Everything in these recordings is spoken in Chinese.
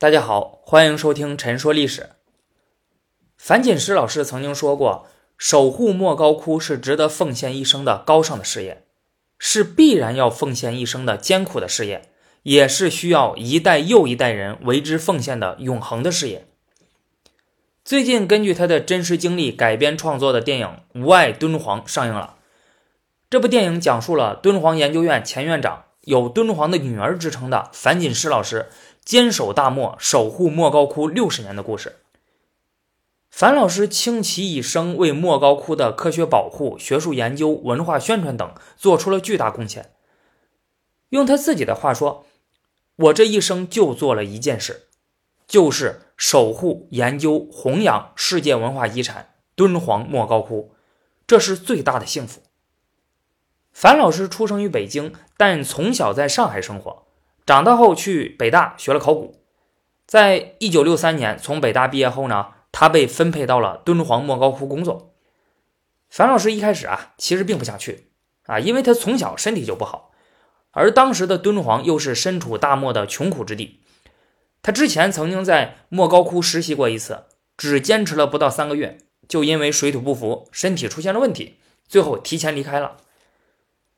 大家好，欢迎收听《陈说历史》。樊锦诗老师曾经说过，守护莫高窟是值得奉献一生的高尚的事业，是必然要奉献一生的艰苦的事业，也是需要一代又一代人为之奉献的永恒的事业。最近，根据他的真实经历改编创作的电影《无爱敦煌》上映了。这部电影讲述了敦煌研究院前院长、有“敦煌的女儿”之称的樊锦诗老师。坚守大漠，守护莫高窟六十年的故事。樊老师倾其一生，为莫高窟的科学保护、学术研究、文化宣传等做出了巨大贡献。用他自己的话说：“我这一生就做了一件事，就是守护、研究、弘扬世界文化遗产敦煌莫高窟，这是最大的幸福。”樊老师出生于北京，但从小在上海生活。长大后去北大学了考古，在一九六三年从北大毕业后呢，他被分配到了敦煌莫高窟工作。樊老师一开始啊，其实并不想去啊，因为他从小身体就不好，而当时的敦煌又是身处大漠的穷苦之地。他之前曾经在莫高窟实习过一次，只坚持了不到三个月，就因为水土不服，身体出现了问题，最后提前离开了。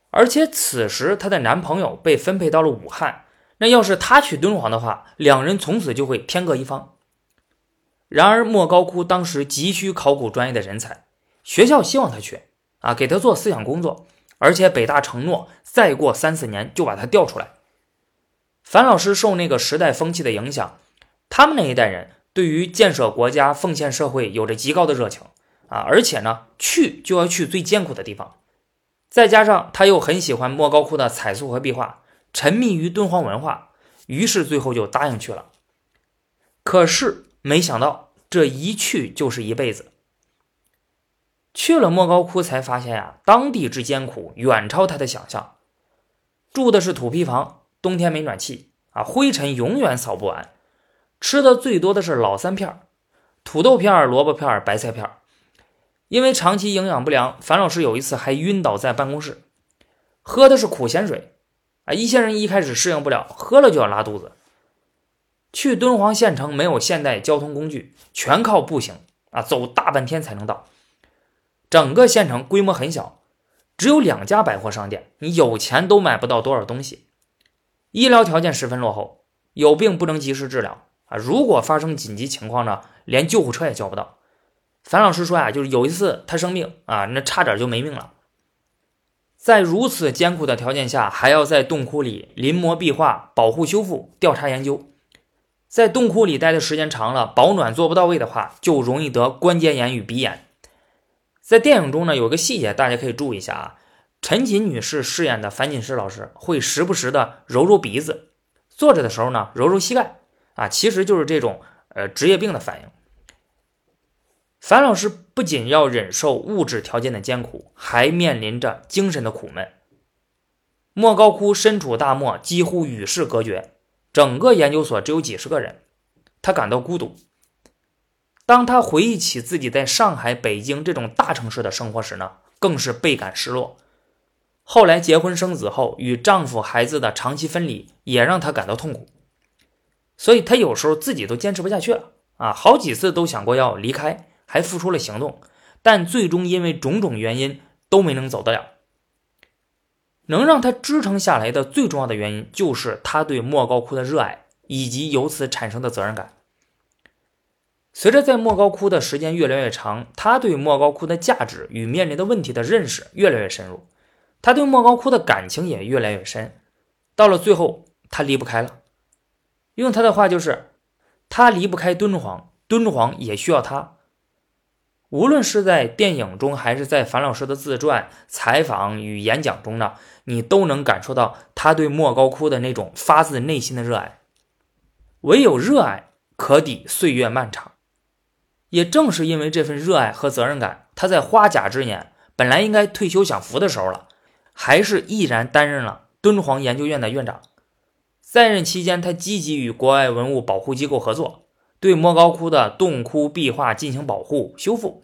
而且此时她的男朋友被分配到了武汉。那要是他去敦煌的话，两人从此就会天各一方。然而莫高窟当时急需考古专业的人才，学校希望他去啊，给他做思想工作，而且北大承诺再过三四年就把他调出来。樊老师受那个时代风气的影响，他们那一代人对于建设国家、奉献社会有着极高的热情啊，而且呢，去就要去最艰苦的地方，再加上他又很喜欢莫高窟的彩塑和壁画。沉迷于敦煌文化，于是最后就答应去了。可是没想到，这一去就是一辈子。去了莫高窟，才发现呀，当地之艰苦远超他的想象。住的是土坯房，冬天没暖气啊，灰尘永远扫不完。吃的最多的是老三片土豆片、萝卜片、白菜片。因为长期营养不良，樊老师有一次还晕倒在办公室。喝的是苦咸水。一些人一开始适应不了，喝了就要拉肚子。去敦煌县城没有现代交通工具，全靠步行啊，走大半天才能到。整个县城规模很小，只有两家百货商店，你有钱都买不到多少东西。医疗条件十分落后，有病不能及时治疗啊。如果发生紧急情况呢，连救护车也叫不到。樊老师说呀，就是有一次他生病啊，那差点就没命了。在如此艰苦的条件下，还要在洞窟里临摹壁画、保护修复、调查研究。在洞窟里待的时间长了，保暖做不到位的话，就容易得关节炎与鼻炎。在电影中呢，有个细节大家可以注意一下啊，陈瑾女士饰演的樊锦诗老师会时不时的揉揉鼻子，坐着的时候呢揉揉膝盖啊，其实就是这种呃职业病的反应。樊老师不仅要忍受物质条件的艰苦，还面临着精神的苦闷。莫高窟身处大漠，几乎与世隔绝，整个研究所只有几十个人，他感到孤独。当他回忆起自己在上海、北京这种大城市的生活时呢，更是倍感失落。后来结婚生子后，与丈夫、孩子的长期分离，也让他感到痛苦。所以，他有时候自己都坚持不下去了啊，好几次都想过要离开。还付出了行动，但最终因为种种原因都没能走得了。能让他支撑下来的最重要的原因，就是他对莫高窟的热爱以及由此产生的责任感。随着在莫高窟的时间越来越长，他对莫高窟的价值与面临的问题的认识越来越深入，他对莫高窟的感情也越来越深。到了最后，他离不开了。用他的话就是：他离不开敦煌，敦煌也需要他。无论是在电影中，还是在樊老师的自传、采访与演讲中呢，你都能感受到他对莫高窟的那种发自内心的热爱。唯有热爱可抵岁月漫长。也正是因为这份热爱和责任感，他在花甲之年，本来应该退休享福的时候了，还是毅然担任了敦煌研究院的院长。在任期间，他积极与国外文物保护机构合作。对莫高窟的洞窟壁画进行保护修复，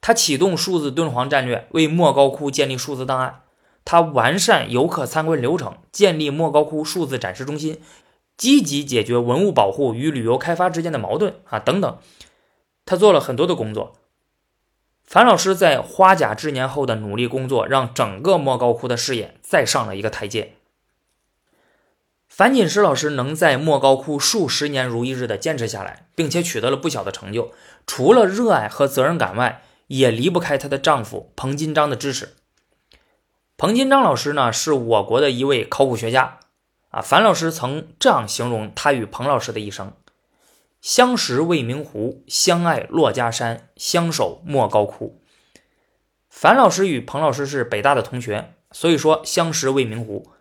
他启动数字敦煌战略，为莫高窟建立数字档案。他完善游客参观流程，建立莫高窟数字展示中心，积极解决文物保护与旅游开发之间的矛盾啊等等，他做了很多的工作。樊老师在花甲之年后的努力工作，让整个莫高窟的事业再上了一个台阶。樊锦诗老师能在莫高窟数十年如一日的坚持下来，并且取得了不小的成就，除了热爱和责任感外，也离不开她的丈夫彭金章的支持。彭金章老师呢，是我国的一位考古学家。啊，樊老师曾这样形容他与彭老师的一生：相识未名湖，相爱珞珈山，相守莫高窟。樊老师与彭老师是北大的同学，所以说相识未名湖。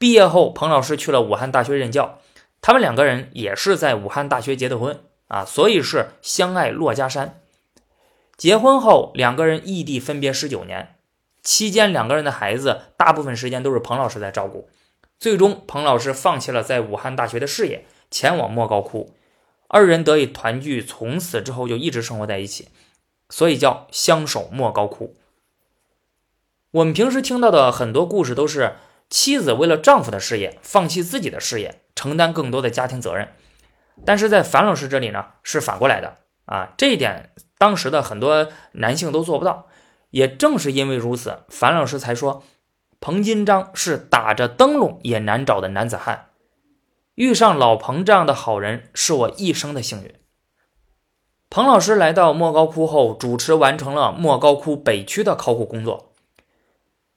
毕业后，彭老师去了武汉大学任教，他们两个人也是在武汉大学结的婚啊，所以是相爱珞珈山。结婚后，两个人异地分别十九年，期间两个人的孩子大部分时间都是彭老师在照顾。最终，彭老师放弃了在武汉大学的事业，前往莫高窟，二人得以团聚，从此之后就一直生活在一起，所以叫相守莫高窟。我们平时听到的很多故事都是妻子为了丈夫的事业放弃自己的事业，承担更多的家庭责任，但是在樊老师这里呢是反过来的啊，这一点当时的很多男性都做不到，也正是因为如此，樊老师才说。彭金章是打着灯笼也难找的男子汉，遇上老彭这样的好人是我一生的幸运。彭老师来到莫高窟后，主持完成了莫高窟北区的考古工作。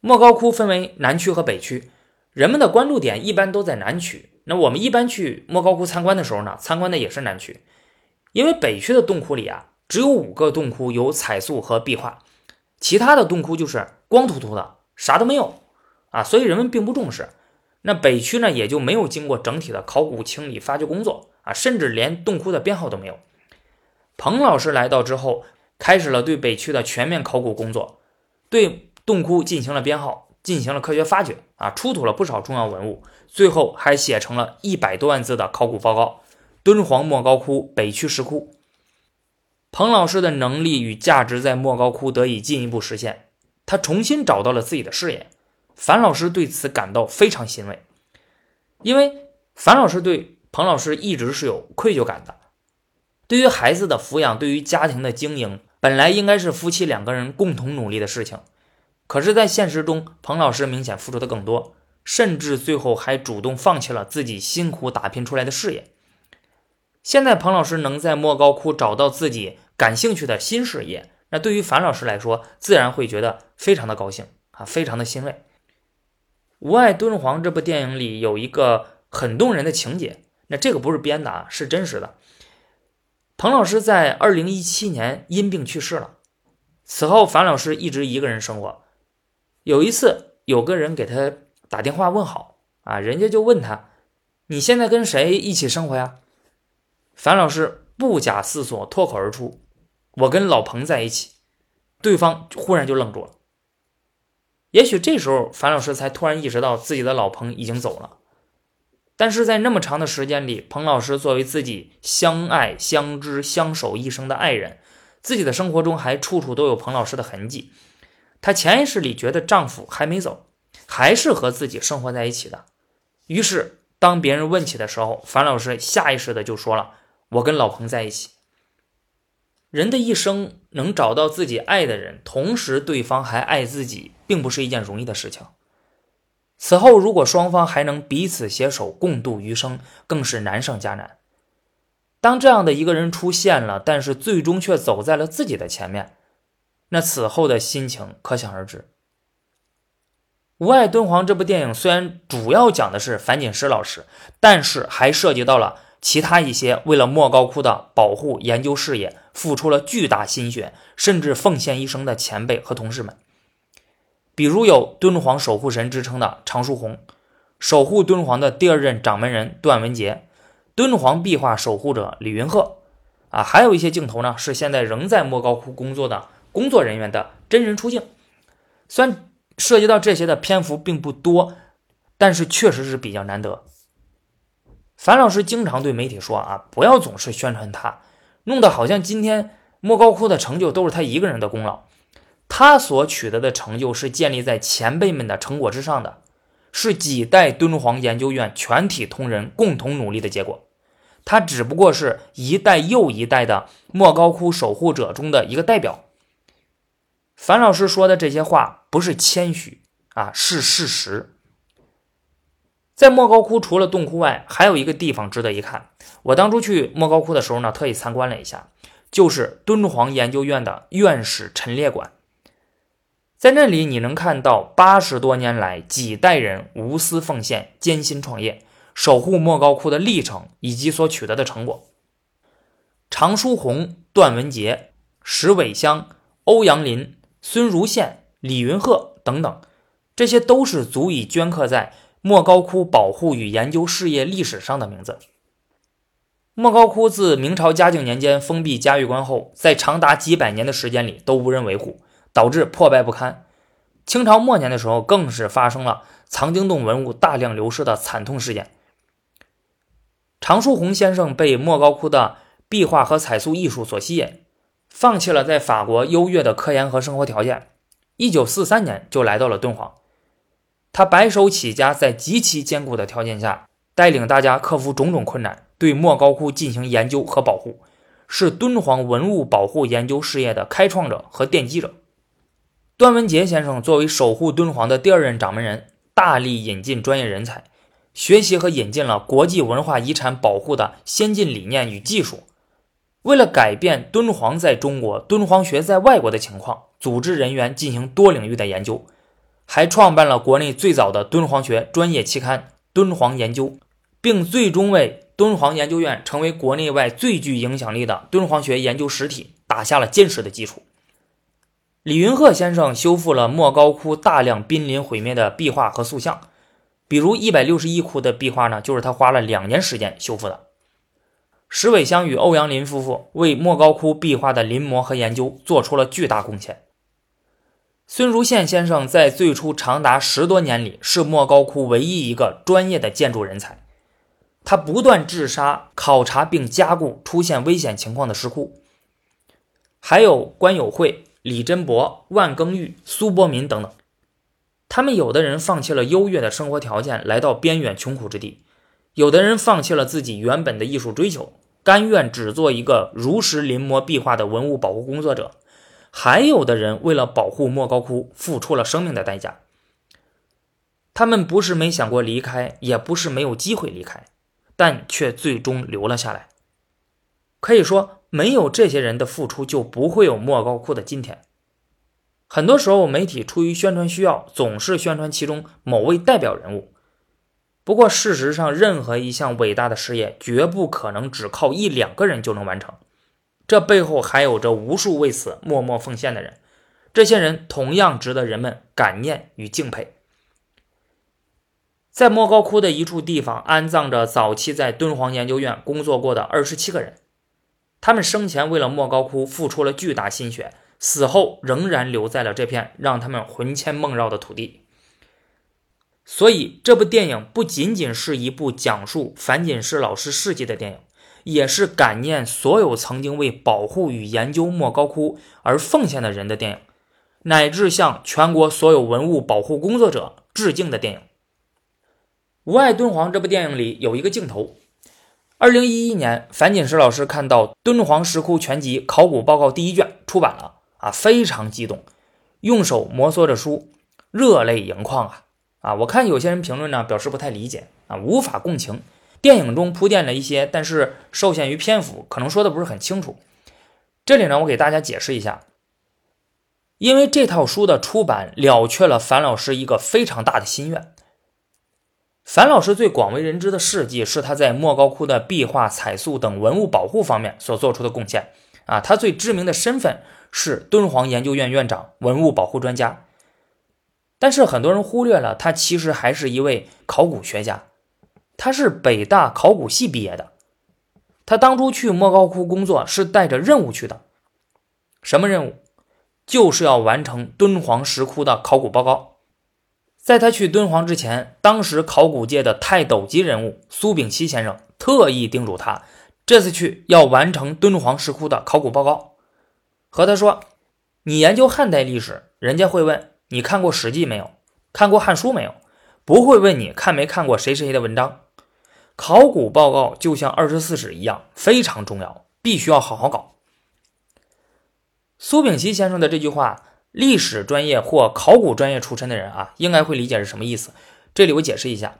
莫高窟分为南区和北区，人们的关注点一般都在南区。那我们一般去莫高窟参观的时候呢，参观的也是南区，因为北区的洞窟里啊，只有五个洞窟有彩塑和壁画，其他的洞窟就是光秃秃的，啥都没有。啊，所以人们并不重视。那北区呢，也就没有经过整体的考古清理发掘工作啊，甚至连洞窟的编号都没有。彭老师来到之后，开始了对北区的全面考古工作，对洞窟进行了编号，进行了科学发掘啊，出土了不少重要文物，最后还写成了一百多万字的考古报告《敦煌莫高窟北区石窟》。彭老师的能力与价值在莫高窟得以进一步实现，他重新找到了自己的事业。樊老师对此感到非常欣慰，因为樊老师对彭老师一直是有愧疚感的。对于孩子的抚养，对于家庭的经营，本来应该是夫妻两个人共同努力的事情，可是，在现实中，彭老师明显付出的更多，甚至最后还主动放弃了自己辛苦打拼出来的事业。现在，彭老师能在莫高窟找到自己感兴趣的新事业，那对于樊老师来说，自然会觉得非常的高兴啊，非常的欣慰。《无爱敦煌》这部电影里有一个很动人的情节，那这个不是编的啊，是真实的。彭老师在二零一七年因病去世了，此后樊老师一直一个人生活。有一次，有个人给他打电话问好啊，人家就问他：“你现在跟谁一起生活呀？”樊老师不假思索，脱口而出：“我跟老彭在一起。”对方忽然就愣住了。也许这时候，樊老师才突然意识到自己的老彭已经走了。但是在那么长的时间里，彭老师作为自己相爱、相知、相守一生的爱人，自己的生活中还处处都有彭老师的痕迹。她潜意识里觉得丈夫还没走，还是和自己生活在一起的。于是，当别人问起的时候，樊老师下意识的就说了：“我跟老彭在一起。”人的一生能找到自己爱的人，同时对方还爱自己，并不是一件容易的事情。此后，如果双方还能彼此携手共度余生，更是难上加难。当这样的一个人出现了，但是最终却走在了自己的前面，那此后的心情可想而知。《无爱敦煌》这部电影虽然主要讲的是樊锦诗老师，但是还涉及到了。其他一些为了莫高窟的保护研究事业付出了巨大心血，甚至奉献一生的前辈和同事们，比如有敦煌守护神之称的常书鸿，守护敦煌的第二任掌门人段文杰，敦煌壁画守护者李云鹤，啊，还有一些镜头呢是现在仍在莫高窟工作的工作人员的真人出镜。虽然涉及到这些的篇幅并不多，但是确实是比较难得。樊老师经常对媒体说：“啊，不要总是宣传他，弄得好像今天莫高窟的成就都是他一个人的功劳。他所取得的成就是建立在前辈们的成果之上的，是几代敦煌研究院全体同仁共同努力的结果。他只不过是一代又一代的莫高窟守护者中的一个代表。樊老师说的这些话不是谦虚啊，是事实。在莫高窟除了洞窟外，还有一个地方值得一看。我当初去莫高窟的时候呢，特意参观了一下，就是敦煌研究院的院士陈列馆。在那里，你能看到八十多年来几代人无私奉献、艰辛创业。守护莫高窟的历程以及所取得的成果。常书鸿、段文杰、石伟香、欧阳林、孙如宪、李云鹤等等，这些都是足以镌刻在莫高窟保护与研究事业历史上的名字。莫高窟自明朝嘉靖年间封闭嘉峪关后，在长达几百年的时间里都无人维护，导致破败不堪。清朝末年的时候，更是发生了藏经洞文物大量流失的惨痛事件。常书鸿先生被莫高窟的壁画和彩塑艺术所吸引，放弃了在法国优越的科研和生活条件。一九四三年就来到了敦煌，他白手起家，在极其艰苦的条件下，带领大家克服种种困难，对莫高窟进行研究和保护，是敦煌文物保护研究事业的开创者和奠基者。段文杰先生作为守护敦煌的第二任掌门人，大力引进专业人才。学习和引进了国际文化遗产保护的先进理念与技术，为了改变敦煌在中国、敦煌学在外国的情况，组织人员进行多领域的研究，还创办了国内最早的敦煌学专业期刊《敦煌研究》，并最终为敦煌研究院成为国内外最具影响力的敦煌学研究实体打下了坚实的基础。李云鹤先生修复了莫高窟大量濒临毁灭的壁画和塑像。比如一百六十一窟的壁画呢，就是他花了两年时间修复的。石伟香与欧阳林夫妇为莫高窟壁画的临摹和研究做出了巨大贡献。孙如宪先生在最初长达十多年里是莫高窟唯一一个专业的建筑人才，他不断治沙、考察并加固出现危险情况的石窟。还有关友会、李珍博、万庚玉、苏伯民等等。他们有的人放弃了优越的生活条件，来到边远穷苦之地；有的人放弃了自己原本的艺术追求，甘愿只做一个如实临摹壁画的文物保护工作者；还有的人为了保护莫高窟，付出了生命的代价。他们不是没想过离开，也不是没有机会离开，但却最终留了下来。可以说，没有这些人的付出，就不会有莫高窟的今天。很多时候，媒体出于宣传需要，总是宣传其中某位代表人物。不过，事实上，任何一项伟大的事业，绝不可能只靠一两个人就能完成。这背后还有着无数为此默默奉献的人，这些人同样值得人们感念与敬佩。在莫高窟的一处地方，安葬着早期在敦煌研究院工作过的二十七个人，他们生前为了莫高窟付出了巨大心血。死后仍然留在了这片让他们魂牵梦绕的土地，所以这部电影不仅仅是一部讲述樊锦诗老师事迹的电影，也是感念所有曾经为保护与研究莫高窟而奉献的人的电影，乃至向全国所有文物保护工作者致敬的电影。《无爱敦煌》这部电影里有一个镜头。二零一一年，樊锦诗老师看到《敦煌石窟全集考古报告》第一卷出版了。啊，非常激动，用手摩挲着书，热泪盈眶啊！啊，我看有些人评论呢，表示不太理解啊，无法共情。电影中铺垫了一些，但是受限于篇幅，可能说的不是很清楚。这里呢，我给大家解释一下，因为这套书的出版了却了樊老师一个非常大的心愿。樊老师最广为人知的事迹是他在莫高窟的壁画、彩塑等文物保护方面所做出的贡献啊，他最知名的身份。是敦煌研究院院长、文物保护专家，但是很多人忽略了，他其实还是一位考古学家。他是北大考古系毕业的。他当初去莫高窟工作是带着任务去的，什么任务？就是要完成敦煌石窟的考古报告。在他去敦煌之前，当时考古界的泰斗级人物苏秉琦先生特意叮嘱他，这次去要完成敦煌石窟的考古报告。和他说：“你研究汉代历史，人家会问你看过《史记》没有，看过《汉书》没有？不会问你看没看过谁谁谁的文章。考古报告就像二十四史一样，非常重要，必须要好好搞。苏秉琦先生的这句话，历史专业或考古专业出身的人啊，应该会理解是什么意思。这里我解释一下，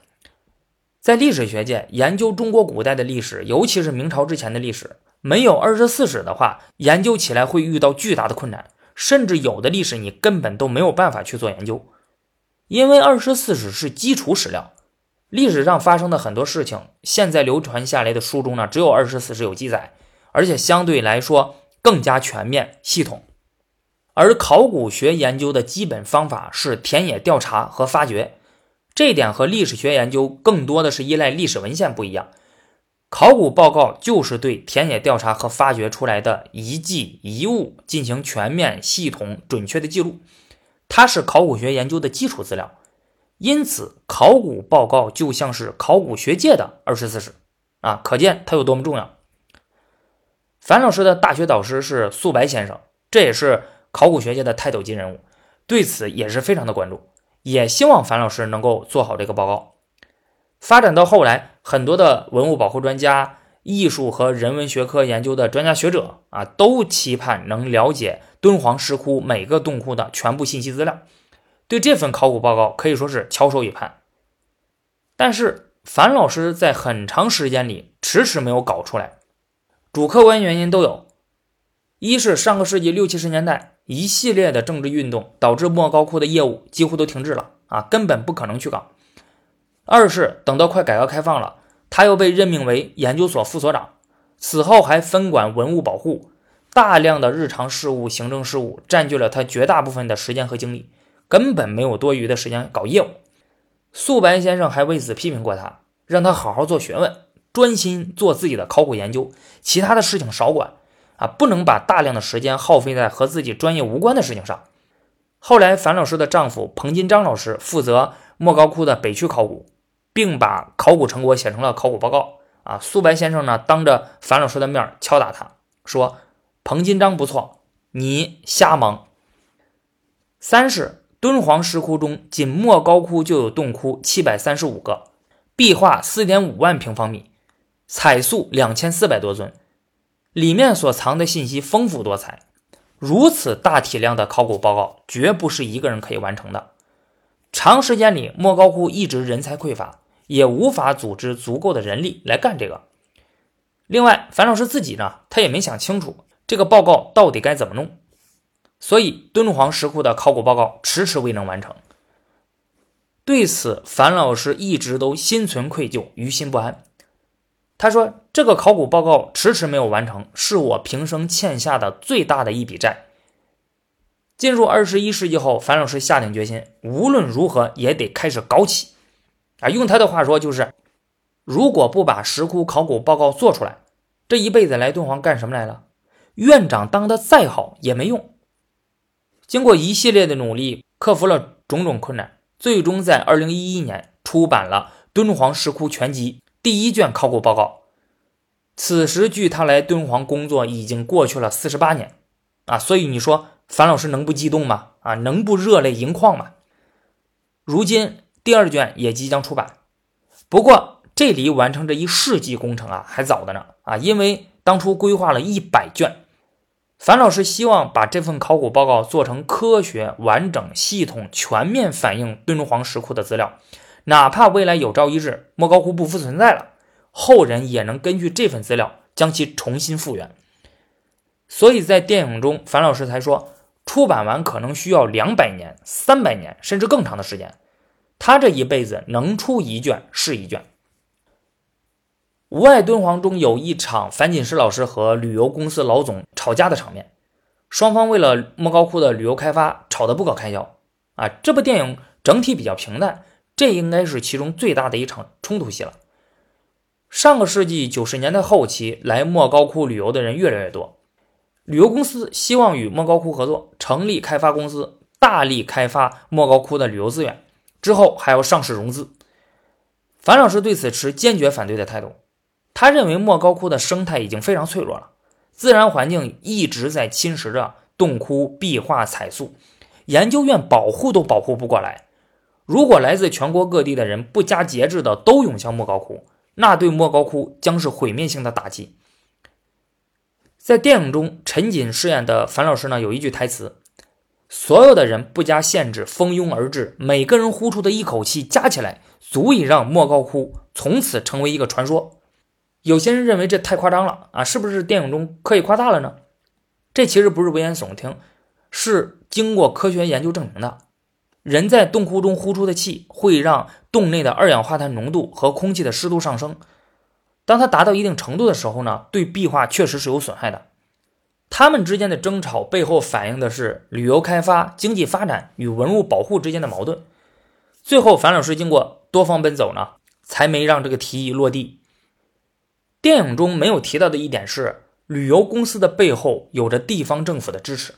在历史学界研究中国古代的历史，尤其是明朝之前的历史，没有二十四史的话，研究起来会遇到巨大的困难，甚至有的历史你根本都没有办法去做研究，因为二十四史是基础史料，历史上发生的很多事情，现在流传下来的书中呢，只有二十四史有记载，而且相对来说更加全面系统。而考古学研究的基本方法是田野调查和发掘。这一点和历史学研究更多的是依赖历史文献不一样，考古报告就是对田野调查和发掘出来的遗迹遗物进行全面、系统、准确的记录，它是考古学研究的基础资料。因此，考古报告就像是考古学界的二十四史啊，可见它有多么重要。樊老师的大学导师是素白先生，这也是考古学界的泰斗级人物，对此也是非常的关注。也希望樊老师能够做好这个报告。发展到后来，很多的文物保护专家、艺术和人文学科研究的专家学者啊，都期盼能了解敦煌石窟每个洞窟的全部信息资料，对这份考古报告可以说是翘首以盼。但是，樊老师在很长时间里迟迟没有搞出来，主客观原因都有。一是上个世纪六七十年代。一系列的政治运动导致莫高窟的业务几乎都停滞了啊，根本不可能去搞。二是等到快改革开放了，他又被任命为研究所副所长，此后还分管文物保护，大量的日常事务、行政事务占据了他绝大部分的时间和精力，根本没有多余的时间搞业务。素白先生还为此批评过他，让他好好做学问，专心做自己的考古研究，其他的事情少管。啊，不能把大量的时间耗费在和自己专业无关的事情上。后来，樊老师的丈夫彭金章老师负责莫高窟的北区考古，并把考古成果写成了考古报告。啊，苏白先生呢，当着樊老师的面敲打他说：“彭金章不错，你瞎忙。”三是敦煌石窟中，仅莫高窟就有洞窟七百三十五个，壁画四点五万平方米，彩塑两千四百多尊。里面所藏的信息丰富多彩，如此大体量的考古报告绝不是一个人可以完成的。长时间里，莫高窟一直人才匮乏，也无法组织足够的人力来干这个。另外，樊老师自己呢，他也没想清楚这个报告到底该怎么弄，所以敦煌石窟的考古报告迟迟未能完成。对此，樊老师一直都心存愧疚，于心不安。他说：“这个考古报告迟迟没有完成，是我平生欠下的最大的一笔债。”进入二十一世纪后，樊老师下定决心，无论如何也得开始搞起。啊，用他的话说就是：如果不把石窟考古报告做出来，这一辈子来敦煌干什么来了？院长当的再好也没用。经过一系列的努力，克服了种种困难，最终在二零一一年出版了《敦煌石窟全集》。第一卷考古报告，此时距他来敦煌工作已经过去了四十八年，啊，所以你说樊老师能不激动吗？啊，能不热泪盈眶吗？如今第二卷也即将出版，不过这离完成这一世纪工程啊还早的呢，啊，因为当初规划了一百卷，樊老师希望把这份考古报告做成科学、完整、系统、全面反映敦煌石窟的资料。哪怕未来有朝一日莫高窟不复存在了，后人也能根据这份资料将其重新复原。所以在电影中，樊老师才说，出版完可能需要两百年、三百年，甚至更长的时间。他这一辈子能出一卷是一卷。《无爱敦煌》中有一场樊锦诗老师和旅游公司老总吵架的场面，双方为了莫高窟的旅游开发吵得不可开交。啊，这部电影整体比较平淡。这应该是其中最大的一场冲突戏了。上个世纪九十年代后期，来莫高窟旅游的人越来越多，旅游公司希望与莫高窟合作，成立开发公司，大力开发莫高窟的旅游资源，之后还要上市融资。樊老师对此持坚决反对的态度，他认为莫高窟的生态已经非常脆弱了，自然环境一直在侵蚀着洞窟壁画彩塑，研究院保护都保护不过来。如果来自全国各地的人不加节制的都涌向莫高窟，那对莫高窟将是毁灭性的打击。在电影中，陈瑾饰演的樊老师呢，有一句台词：“所有的人不加限制，蜂拥而至，每个人呼出的一口气加起来，足以让莫高窟从此成为一个传说。”有些人认为这太夸张了啊，是不是电影中刻意夸大了呢？这其实不是危言耸听，是经过科学研究证明的。人在洞窟中呼出的气会让洞内的二氧化碳浓度和空气的湿度上升。当它达到一定程度的时候呢，对壁画确实是有损害的。他们之间的争吵背后反映的是旅游开发、经济发展与文物保护之间的矛盾。最后，樊老师经过多方奔走呢，才没让这个提议落地。电影中没有提到的一点是，旅游公司的背后有着地方政府的支持。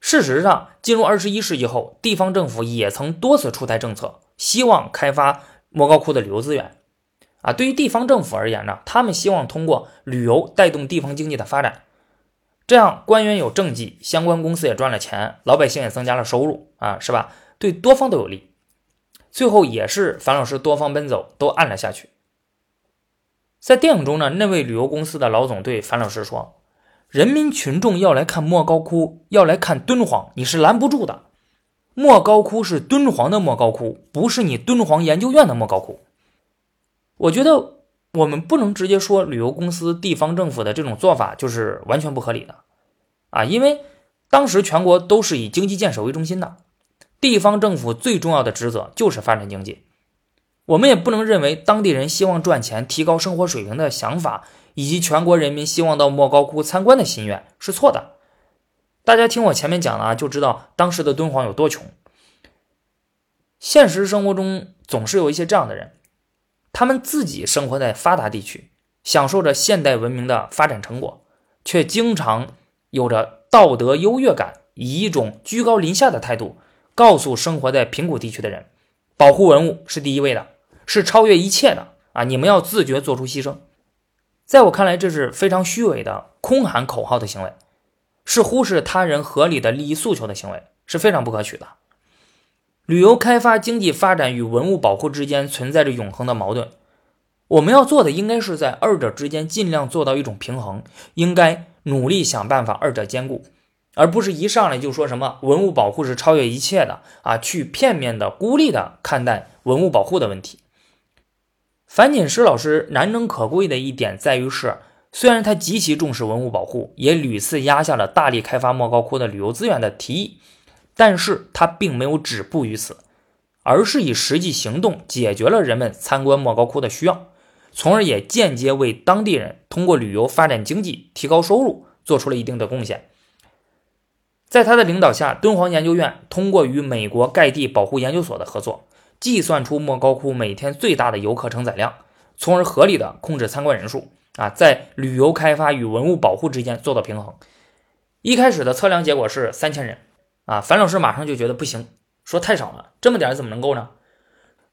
事实上，进入二十一世纪后，地方政府也曾多次出台政策，希望开发莫高窟的旅游资源。啊，对于地方政府而言呢，他们希望通过旅游带动地方经济的发展，这样官员有政绩，相关公司也赚了钱，老百姓也增加了收入，啊，是吧？对多方都有利。最后也是樊老师多方奔走，都按了下去。在电影中呢，那位旅游公司的老总对樊老师说。人民群众要来看莫高窟，要来看敦煌，你是拦不住的。莫高窟是敦煌的莫高窟，不是你敦煌研究院的莫高窟。我觉得我们不能直接说旅游公司、地方政府的这种做法就是完全不合理的啊，因为当时全国都是以经济建设为中心的，地方政府最重要的职责就是发展经济。我们也不能认为当地人希望赚钱、提高生活水平的想法。以及全国人民希望到莫高窟参观的心愿是错的。大家听我前面讲的啊，就知道当时的敦煌有多穷。现实生活中总是有一些这样的人，他们自己生活在发达地区，享受着现代文明的发展成果，却经常有着道德优越感，以一种居高临下的态度告诉生活在贫苦地区的人：保护文物是第一位的，是超越一切的啊！你们要自觉做出牺牲。在我看来，这是非常虚伪的空喊口号的行为，是忽视他人合理的利益诉求的行为，是非常不可取的。旅游开发、经济发展与文物保护之间存在着永恒的矛盾，我们要做的应该是在二者之间尽量做到一种平衡，应该努力想办法二者兼顾，而不是一上来就说什么文物保护是超越一切的啊，去片面的、孤立的看待文物保护的问题。樊锦诗老师难能可贵的一点在于是，虽然他极其重视文物保护，也屡次压下了大力开发莫高窟的旅游资源的提议，但是他并没有止步于此，而是以实际行动解决了人们参观莫高窟的需要，从而也间接为当地人通过旅游发展经济、提高收入做出了一定的贡献。在他的领导下，敦煌研究院通过与美国盖蒂保护研究所的合作。计算出莫高窟每天最大的游客承载量，从而合理的控制参观人数啊，在旅游开发与文物保护之间做到平衡。一开始的测量结果是三千人啊，樊老师马上就觉得不行，说太少了，这么点怎么能够呢？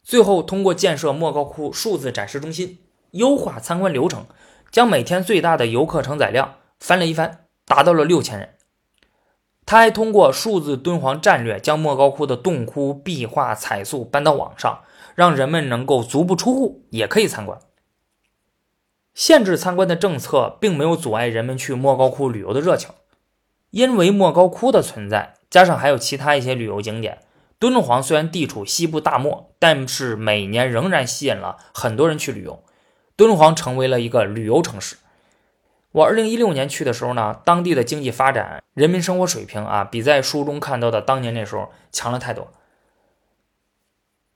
最后通过建设莫高窟数字展示中心，优化参观流程，将每天最大的游客承载量翻了一番，达到了六千人。他还通过数字敦煌战略，将莫高窟的洞窟壁画彩塑搬到网上，让人们能够足不出户也可以参观。限制参观的政策并没有阻碍人们去莫高窟旅游的热情，因为莫高窟的存在，加上还有其他一些旅游景点，敦煌虽然地处西部大漠，但是每年仍然吸引了很多人去旅游，敦煌成为了一个旅游城市。我二零一六年去的时候呢，当地的经济发展、人民生活水平啊，比在书中看到的当年那时候强了太多。《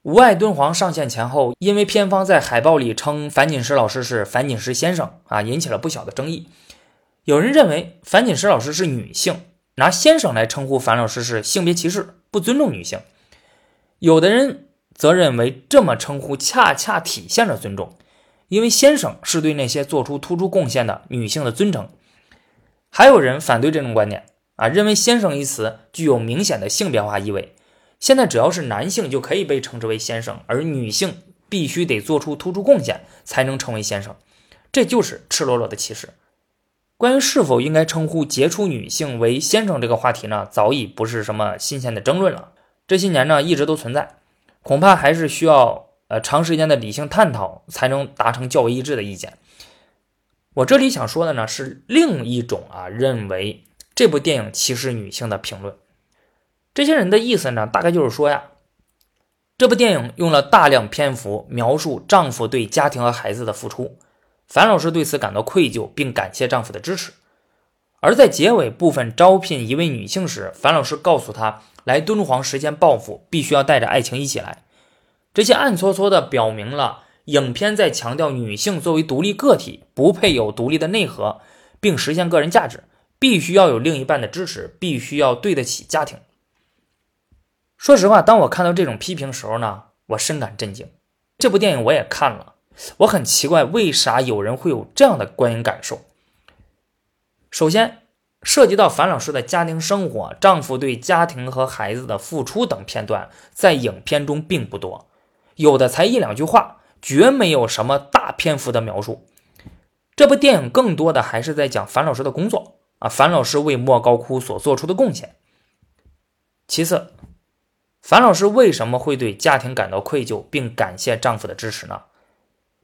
无爱敦煌》上线前后，因为片方在海报里称樊锦诗老师是樊锦诗先生啊，引起了不小的争议。有人认为樊锦诗老师是女性，拿先生来称呼樊老师是性别歧视，不尊重女性。有的人则认为这么称呼恰恰体现了尊重。因为先生是对那些做出突出贡献的女性的尊称，还有人反对这种观点啊，认为先生一词具有明显的性别化意味。现在只要是男性就可以被称之为先生，而女性必须得做出突出贡献才能成为先生，这就是赤裸裸的歧视。关于是否应该称呼杰出女性为先生这个话题呢，早已不是什么新鲜的争论了。这些年呢，一直都存在。恐怕还是需要呃长时间的理性探讨才能达成较为一致的意见。我这里想说的呢是另一种啊认为这部电影歧视女性的评论。这些人的意思呢，大概就是说呀，这部电影用了大量篇幅描述丈夫对家庭和孩子的付出，樊老师对此感到愧疚，并感谢丈夫的支持。而在结尾部分招聘一位女性时，樊老师告诉她，来敦煌实现抱负，必须要带着爱情一起来。这些暗搓搓的表明了影片在强调女性作为独立个体，不配有独立的内核，并实现个人价值，必须要有另一半的支持，必须要对得起家庭。说实话，当我看到这种批评时候呢，我深感震惊。这部电影我也看了，我很奇怪，为啥有人会有这样的观影感受？首先，涉及到樊老师的家庭生活、丈夫对家庭和孩子的付出等片段，在影片中并不多，有的才一两句话，绝没有什么大篇幅的描述。这部电影更多的还是在讲樊老师的工作啊，樊老师为莫高窟所做出的贡献。其次，樊老师为什么会对家庭感到愧疚，并感谢丈夫的支持呢？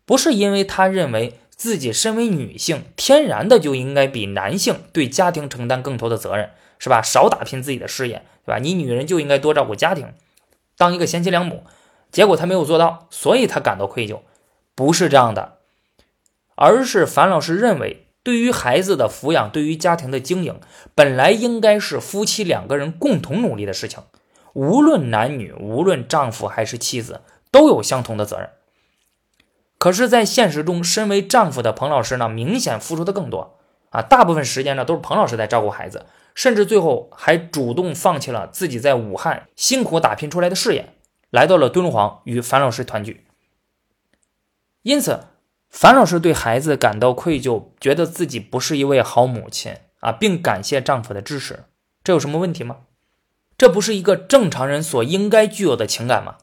不是因为他认为。自己身为女性，天然的就应该比男性对家庭承担更多的责任，是吧？少打拼自己的事业，对吧？你女人就应该多照顾家庭，当一个贤妻良母。结果她没有做到，所以她感到愧疚。不是这样的，而是樊老师认为，对于孩子的抚养，对于家庭的经营，本来应该是夫妻两个人共同努力的事情。无论男女，无论丈夫还是妻子，都有相同的责任。可是，在现实中，身为丈夫的彭老师呢，明显付出的更多啊！大部分时间呢，都是彭老师在照顾孩子，甚至最后还主动放弃了自己在武汉辛苦打拼出来的事业，来到了敦煌与樊老师团聚。因此，樊老师对孩子感到愧疚，觉得自己不是一位好母亲啊，并感谢丈夫的支持。这有什么问题吗？这不是一个正常人所应该具有的情感吗？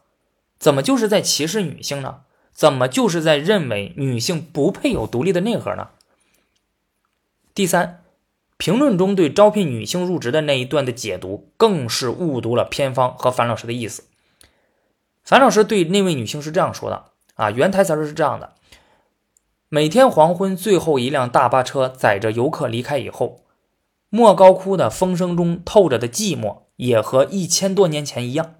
怎么就是在歧视女性呢？怎么就是在认为女性不配有独立的内核呢？第三，评论中对招聘女性入职的那一段的解读，更是误读了偏方和樊老师的意思。樊老师对那位女性是这样说的：啊，原台词是这样的：每天黄昏，最后一辆大巴车载着游客离开以后，莫高窟的风声中透着的寂寞，也和一千多年前一样。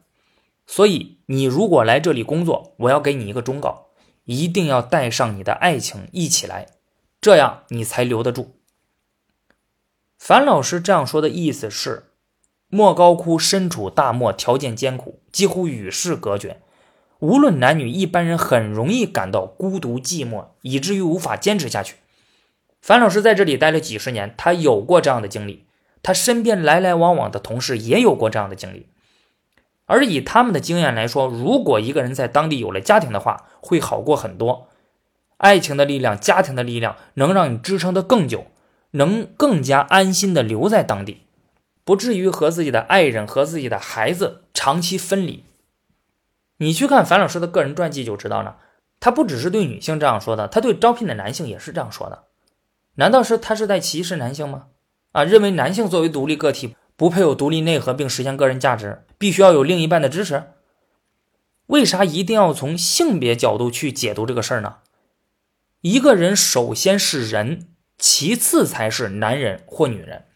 所以，你如果来这里工作，我要给你一个忠告：一定要带上你的爱情一起来，这样你才留得住。樊老师这样说的意思是，莫高窟身处大漠，条件艰苦，几乎与世隔绝，无论男女，一般人很容易感到孤独寂寞，以至于无法坚持下去。樊老师在这里待了几十年，他有过这样的经历，他身边来来往往的同事也有过这样的经历。而以他们的经验来说，如果一个人在当地有了家庭的话，会好过很多。爱情的力量、家庭的力量，能让你支撑的更久，能更加安心的留在当地，不至于和自己的爱人和自己的孩子长期分离。你去看樊老师的个人传记就知道了，他不只是对女性这样说的，他对招聘的男性也是这样说的。难道是他是在歧视男性吗？啊，认为男性作为独立个体。不配有独立内核并实现个人价值，必须要有另一半的支持。为啥一定要从性别角度去解读这个事儿呢？一个人首先是人，其次才是男人或女人。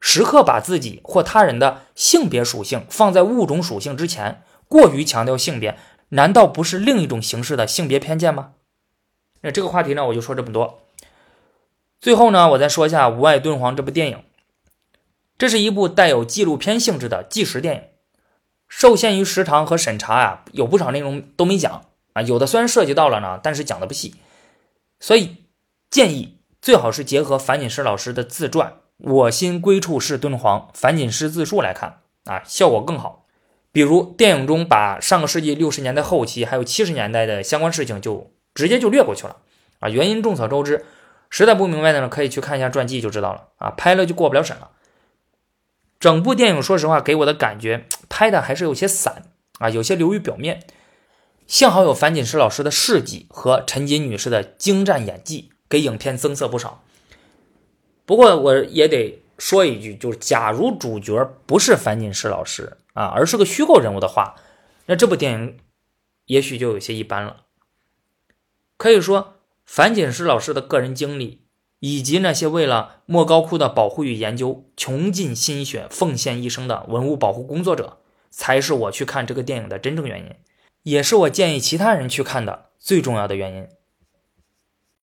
时刻把自己或他人的性别属性放在物种属性之前，过于强调性别，难道不是另一种形式的性别偏见吗？那这个话题呢，我就说这么多。最后呢，我再说一下《无爱敦煌》这部电影。这是一部带有纪录片性质的纪实电影，受限于时长和审查啊，有不少内容都没讲啊，有的虽然涉及到了呢，但是讲的不细，所以建议最好是结合樊锦诗老师的自传《我心归处是敦煌》，樊锦诗自述来看啊，效果更好。比如电影中把上个世纪六十年代后期还有七十年代的相关事情就直接就略过去了啊，原因众所周知，实在不明白的呢，可以去看一下传记就知道了啊，拍了就过不了审了。整部电影，说实话，给我的感觉拍的还是有些散啊，有些流于表面。幸好有樊锦诗老师的事迹和陈瑾女士的精湛演技，给影片增色不少。不过我也得说一句，就是假如主角不是樊锦诗老师啊，而是个虚构人物的话，那这部电影也许就有些一般了。可以说，樊锦诗老师的个人经历，以及那些为了莫高窟的保护与研究穷尽心血、奉献一生的文物保护工作者，才是我去看这个电影的真正原因，也是我建议其他人去看的最重要的原因。